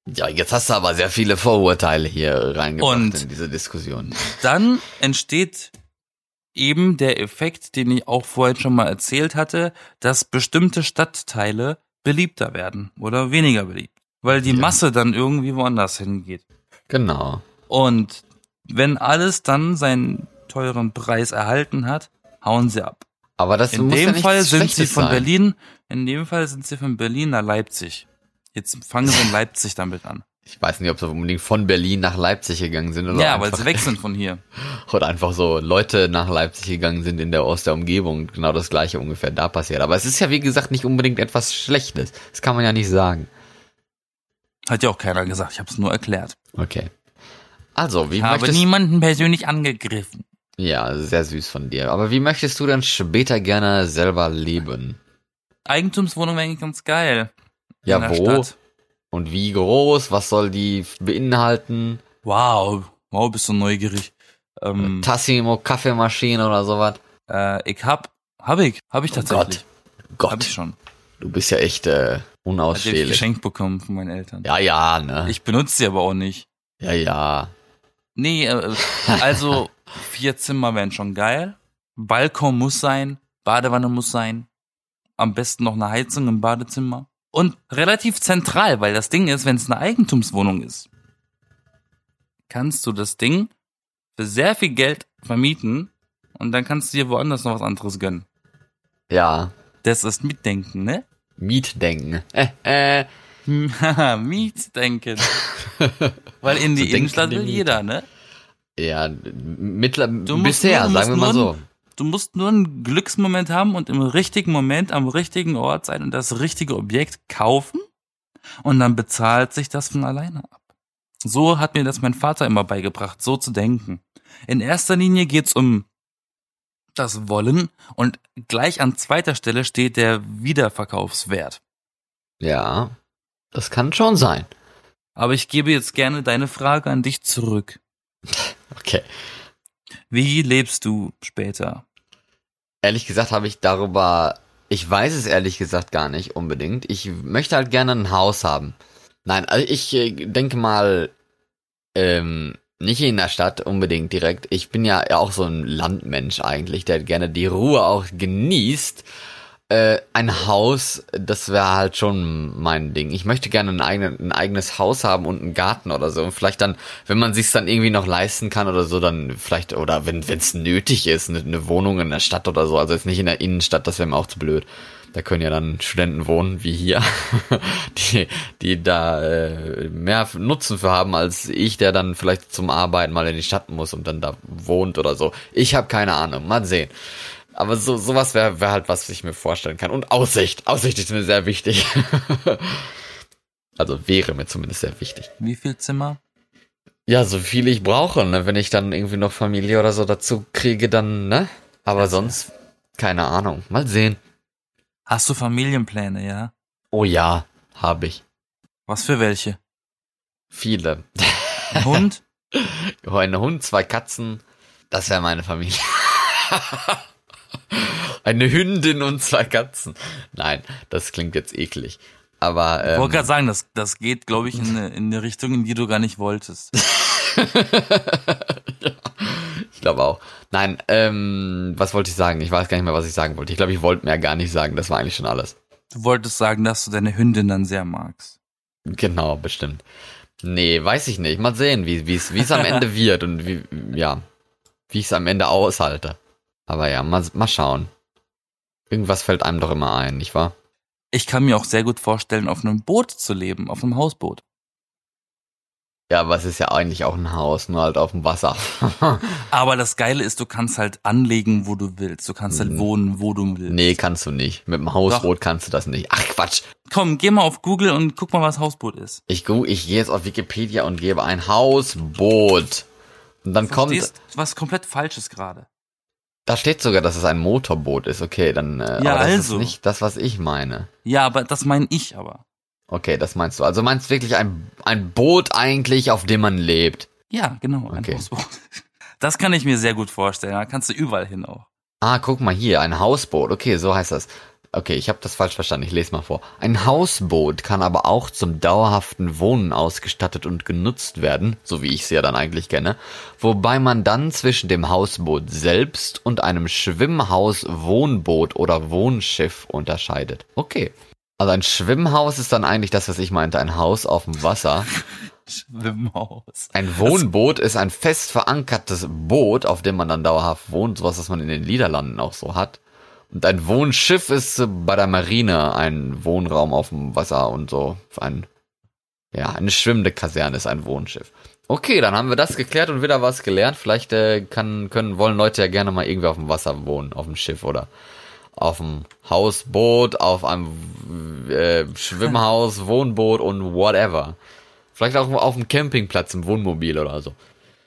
Speaker 1: Ja, jetzt hast du aber sehr viele Vorurteile hier reingebracht
Speaker 2: Und-
Speaker 1: in diese Diskussion.
Speaker 2: Dann entsteht eben der Effekt, den ich auch vorhin schon mal erzählt hatte, dass bestimmte Stadtteile beliebter werden oder weniger beliebt, weil die
Speaker 1: Ja.
Speaker 2: Masse dann irgendwie woanders hingeht.
Speaker 1: Genau.
Speaker 2: Und wenn alles dann seinen teuren Preis erhalten hat, hauen sie ab.
Speaker 1: Aber das
Speaker 2: In dem
Speaker 1: ja
Speaker 2: Fall sind sie von
Speaker 1: sein.
Speaker 2: Berlin, in dem Fall sind sie von Berlin nach Leipzig. Jetzt fangen sie in Leipzig damit an.
Speaker 1: Ich weiß nicht, ob sie unbedingt von Berlin nach Leipzig gegangen sind oder,
Speaker 2: Ja, weil sie weg sind von hier. <laughs>
Speaker 1: oder einfach so Leute nach Leipzig gegangen sind in der aus der Umgebung. Genau das gleiche ungefähr da passiert. Aber es ist ja wie gesagt nicht unbedingt etwas Schlechtes. Das kann man ja nicht sagen.
Speaker 2: Hat ja auch keiner gesagt, ich habe es nur erklärt.
Speaker 1: Okay. Also, wie
Speaker 2: Ich habe
Speaker 1: möchtest
Speaker 2: niemanden persönlich angegriffen.
Speaker 1: Ja, sehr süß von dir. Aber wie möchtest du denn später gerne selber leben?
Speaker 2: Eigentumswohnung wäre eigentlich ganz geil.
Speaker 1: Ja, wo?
Speaker 2: Stadt.
Speaker 1: Und wie groß? Was soll die beinhalten?
Speaker 2: Wow, wow, bist du neugierig. Ähm,
Speaker 1: Tassimo Kaffeemaschine oder sowas?
Speaker 2: äh, ich hab, hab ich, hab ich tatsächlich.
Speaker 1: Gott.
Speaker 2: Hab
Speaker 1: Gott,
Speaker 2: ich schon.
Speaker 1: du bist ja echt äh,
Speaker 2: Hat ich
Speaker 1: unausstehlich.
Speaker 2: geschenkt bekommen von meinen Eltern.
Speaker 1: Ja, ja, ne?
Speaker 2: Ich benutze sie aber auch nicht.
Speaker 1: ja, ja.
Speaker 2: Nee, äh, <laughs> also vier Zimmer wären schon geil. Balkon muss sein, Badewanne muss sein. Am besten noch eine Heizung im Badezimmer. Und relativ zentral, weil das Ding ist, wenn es eine Eigentumswohnung ist, kannst du das Ding für sehr viel Geld vermieten und dann kannst du dir woanders noch was anderes gönnen.
Speaker 1: Ja.
Speaker 2: Das ist Mitdenken, ne?
Speaker 1: Mietdenken. Äh, <laughs> äh.
Speaker 2: Haha, Mietdenken. <laughs> Weil in die
Speaker 1: So
Speaker 2: Innenstadt will jeder, ne?
Speaker 1: Ja, mittler
Speaker 2: musst
Speaker 1: bisher, sagen wir mal so.
Speaker 2: Du musst nur einen Glücksmoment haben und im richtigen Moment am richtigen Ort sein und das richtige Objekt kaufen und dann bezahlt sich das von alleine ab. So hat mir das mein Vater immer beigebracht, so zu denken. In erster Linie geht's um das Wollen und gleich an zweiter Stelle steht der Wiederverkaufswert.
Speaker 1: Ja. Das kann schon sein.
Speaker 2: Aber ich gebe jetzt gerne deine Frage an dich zurück.
Speaker 1: Okay.
Speaker 2: Wie lebst du später?
Speaker 1: Ehrlich gesagt habe ich darüber, ich weiß es ehrlich gesagt gar nicht unbedingt. Ich möchte halt gerne ein Haus haben. Nein, also ich äh, denke mal, ähm, nicht in der Stadt unbedingt direkt. Ich bin ja auch so ein Landmensch eigentlich, der gerne die Ruhe auch genießt. Äh, ein Haus, das wäre halt schon mein Ding. Ich möchte gerne ein, eigene, ein eigenes Haus haben und einen Garten oder so. Und vielleicht dann, wenn man sich dann irgendwie noch leisten kann oder so, dann vielleicht, oder wenn es nötig ist, eine, eine Wohnung in der Stadt oder so. Also jetzt nicht in der Innenstadt, das wäre mir auch zu blöd. Da können ja dann Studenten wohnen, wie hier, <laughs> die, die da äh, mehr Nutzen für haben, als ich, der dann vielleicht zum Arbeiten mal in die Stadt muss und dann da wohnt oder so. Ich habe keine Ahnung, mal sehen. Aber so sowas wäre wär halt was, was ich mir vorstellen kann. Und Aussicht. Aussicht ist mir sehr wichtig. <laughs> also wäre mir zumindest sehr wichtig.
Speaker 2: Wie viel Zimmer?
Speaker 1: Ja, so viel ich brauche, ne? Wenn ich dann irgendwie noch Familie oder so dazu kriege, dann, ne? Aber sonst, keine Ahnung. Mal sehen.
Speaker 2: Hast du Familienpläne, ja?
Speaker 1: Oh ja, habe ich.
Speaker 2: Was für welche?
Speaker 1: Viele.
Speaker 2: Ein Hund? <laughs>
Speaker 1: Ein Hund, zwei Katzen. Das wäre meine Familie. <laughs> Eine Hündin und zwei Katzen. Nein, das klingt jetzt eklig. Aber
Speaker 2: Ich wollte
Speaker 1: ähm,
Speaker 2: gerade sagen, das, das geht, glaube ich, in eine, in eine Richtung, in die du gar nicht wolltest. <laughs>
Speaker 1: ich glaube auch. Nein, ähm, was wollte ich sagen? Ich weiß gar nicht mehr, was ich sagen wollte. Ich glaube, ich wollte mehr gar nicht sagen. Das war eigentlich schon alles.
Speaker 2: Du wolltest sagen, dass du deine Hündin dann sehr magst.
Speaker 1: Genau, bestimmt. Nee, weiß ich nicht. Mal sehen, wie wie es wie es am Ende <laughs> wird und wie ja, wie ich es am Ende aushalte. Aber ja, mal, mal schauen. Irgendwas fällt einem doch immer ein, nicht wahr?
Speaker 2: Ich kann mir auch sehr gut vorstellen, auf einem Boot zu leben, auf einem Hausboot.
Speaker 1: Ja, aber es ist ja eigentlich auch ein Haus, nur halt auf dem Wasser. <laughs>
Speaker 2: Aber das Geile ist, du kannst halt anlegen, wo du willst. Du kannst halt wohnen, wo du willst.
Speaker 1: nee, kannst du nicht. Mit dem Hausboot kannst du das nicht. Ach Quatsch.
Speaker 2: Komm, geh mal auf Google und guck mal, was Hausboot ist.
Speaker 1: Ich, gu- ich gehe jetzt auf Wikipedia und gebe ein Hausboot. Und dann kommt,
Speaker 2: Verstehst? was komplett Falsches gerade.
Speaker 1: Da steht sogar, dass es ein Motorboot ist. Okay, dann, äh,
Speaker 2: Ja,
Speaker 1: aber das
Speaker 2: also.
Speaker 1: ist nicht das, was ich meine.
Speaker 2: Ja, aber das meine ich aber.
Speaker 1: Okay, das meinst du. Also meinst wirklich ein, ein Boot eigentlich, auf dem man lebt.
Speaker 2: Ja, genau, ein
Speaker 1: Okay.
Speaker 2: Hausboot. <laughs> Das kann ich mir sehr gut vorstellen. Da kannst du überall hin auch.
Speaker 1: Ah, guck mal hier, ein Hausboot. Okay, so heißt das. Okay, ich habe das falsch verstanden. Ich lese mal vor. Ein Hausboot kann aber auch zum dauerhaften Wohnen ausgestattet und genutzt werden, so wie ich es ja dann eigentlich kenne, wobei man dann zwischen dem Hausboot selbst und einem Schwimmhaus, Wohnboot oder Wohnschiff unterscheidet. Okay. Also ein Schwimmhaus ist dann eigentlich das, was ich meinte, ein Haus auf dem Wasser. <laughs>
Speaker 2: Schwimmhaus.
Speaker 1: Ein Wohnboot ist ein fest verankertes Boot, auf dem man dann dauerhaft wohnt, sowas, was man in den Niederlanden auch so hat. Und ein Wohnschiff ist bei der Marine ein Wohnraum auf dem Wasser und so. Ein, ja, eine schwimmende Kaserne ist ein Wohnschiff. Okay, dann haben wir das geklärt und wieder was gelernt. Vielleicht äh, kann, können, wollen Leute ja gerne mal irgendwie auf dem Wasser wohnen, auf dem Schiff oder auf dem Hausboot, auf einem äh, Schwimmhaus, <laughs> Wohnboot und whatever. Vielleicht auch auf dem Campingplatz im Wohnmobil oder so.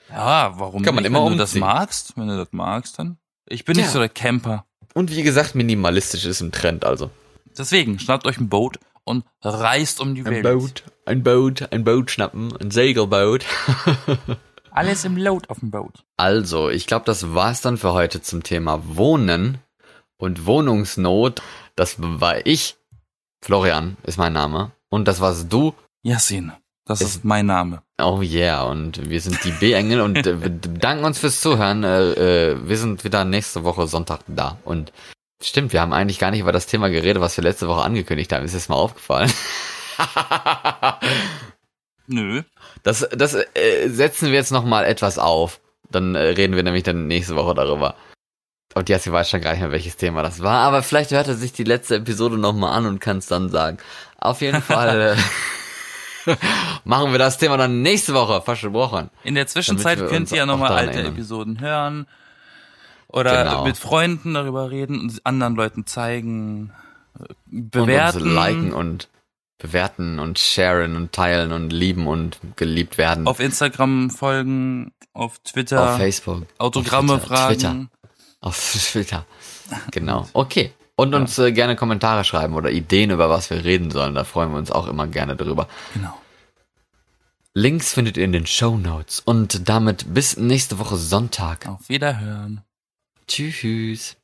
Speaker 2: Ja, warum
Speaker 1: Kann man
Speaker 2: nicht?
Speaker 1: immer
Speaker 2: Wenn du das
Speaker 1: umziehen.
Speaker 2: magst, wenn du das magst, dann. Ich bin nicht
Speaker 1: Ja.
Speaker 2: so der Camper.
Speaker 1: Und wie gesagt, minimalistisch ist im Trend also.
Speaker 2: Deswegen, schnappt euch ein Boot und reist um die
Speaker 1: Ein
Speaker 2: Welt.
Speaker 1: Boot, ein Boot, ein Boot schnappen, ein Segelboot. <laughs>
Speaker 2: Alles im Load auf dem Boot.
Speaker 1: Also, ich glaube, das war's dann für heute zum Thema Wohnen und Wohnungsnot. Das war ich. Florian ist mein Name. Und das warst du.
Speaker 2: Yassin, das
Speaker 1: Es-
Speaker 2: ist mein Name.
Speaker 1: Oh yeah, und wir sind die B-Engel und äh, wir danken uns fürs Zuhören. Äh, äh, wir sind wieder nächste Woche Sonntag da. Und stimmt, wir haben eigentlich gar nicht über das Thema geredet, was wir letzte Woche angekündigt haben. Ist jetzt mal aufgefallen. <laughs>
Speaker 2: Nö.
Speaker 1: Das, das äh, setzen wir jetzt noch mal etwas auf. Dann äh, reden wir nämlich dann nächste Woche darüber. Und jetzt weiß schon gar nicht mehr, welches Thema das war. Aber vielleicht hört er sich die letzte Episode noch mal an und kann es dann sagen. Auf jeden Fall <laughs> <laughs> <laughs> machen wir das Thema dann nächste Woche versprochen.
Speaker 2: In der Zwischenzeit könnt ihr
Speaker 1: auch
Speaker 2: nochmal alte
Speaker 1: erinnern.
Speaker 2: Episoden hören. Oder
Speaker 1: Genau.
Speaker 2: mit Freunden darüber reden und anderen Leuten zeigen. äh,
Speaker 1: Und
Speaker 2: Bewerten.
Speaker 1: uns liken und bewerten und sharen und teilen und lieben und geliebt werden.
Speaker 2: auf Instagram folgen, auf Twitter,
Speaker 1: auf Facebook.
Speaker 2: Autogramme
Speaker 1: auf Twitter,
Speaker 2: fragen.
Speaker 1: Twitter. Auf <laughs> Twitter. Genau. Okay. Und uns äh, gerne Kommentare schreiben oder Ideen, über was wir reden sollen. Da freuen wir uns auch immer gerne drüber.
Speaker 2: Genau.
Speaker 1: Links findet ihr in den Show Notes. Und damit bis nächste Woche Sonntag.
Speaker 2: Auf Wiederhören.
Speaker 1: Tschüss.